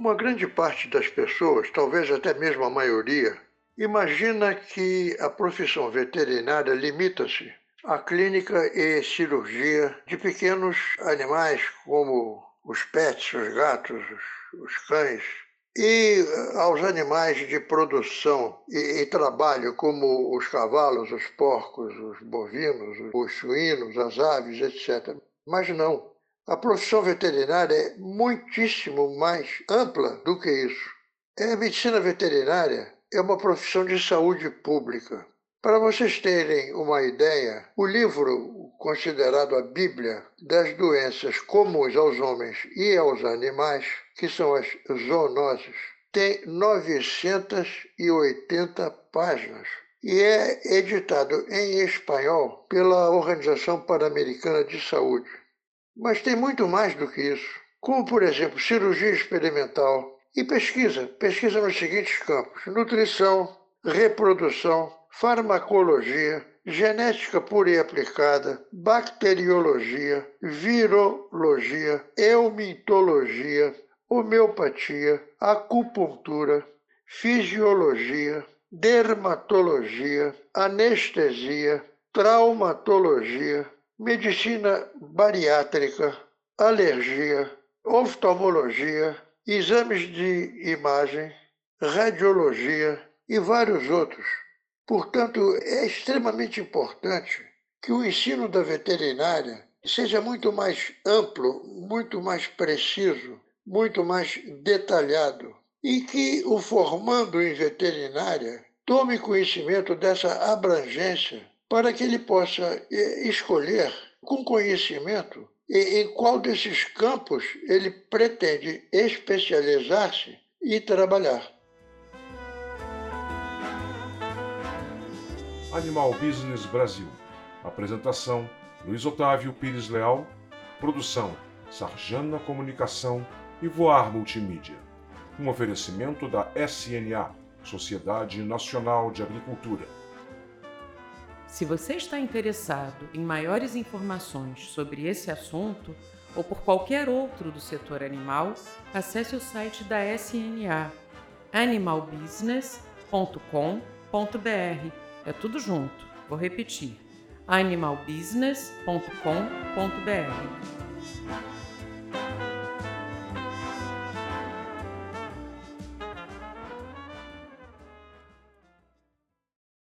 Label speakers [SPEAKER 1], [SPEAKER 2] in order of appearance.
[SPEAKER 1] Uma grande parte das pessoas, talvez até mesmo a maioria, imagina que a profissão veterinária limita-se à clínica e cirurgia de pequenos animais como os pets, os gatos, os cães, e aos animais de produção e, e, trabalho, como os cavalos, os porcos, os bovinos, os suínos, as aves, etc. Mas não. A profissão veterinária é muitíssimo mais ampla do que isso. A medicina veterinária é uma profissão de saúde pública. Para vocês terem uma ideia, o livro considerado a Bíblia das doenças comuns aos homens e aos animais, que são as zoonoses, tem 980 páginas e é editado em espanhol pela Organização Pan-Americana de Saúde. Mas tem muito mais do que isso, como, por exemplo, cirurgia experimental e pesquisa. Pesquisa nos seguintes campos: nutrição, reprodução, farmacologia, genética pura e aplicada, bacteriologia, virologia, eumitologia, homeopatia, acupuntura, fisiologia, dermatologia, anestesia, traumatologia, medicina bariátrica, alergia, oftalmologia, exames de imagem, radiologia e vários outros. Portanto, é extremamente importante que o ensino da veterinária seja muito mais amplo, muito mais preciso, muito mais detalhado e que o formando em veterinária tome conhecimento dessa abrangência para que ele possa escolher com conhecimento em qual desses campos ele pretende especializar-se e trabalhar.
[SPEAKER 2] Animal Business Brasil. Apresentação: Luiz Otávio Pires Leal. Produção: Sarjana Comunicação e Voar Multimídia. Um oferecimento da SNA, Sociedade Nacional de Agricultura.
[SPEAKER 3] Se você está interessado em maiores informações sobre esse assunto ou por qualquer outro do setor animal, acesse o site da SNA animalbusiness.com.br é tudo junto. Vou repetir: animalbusiness.com.br.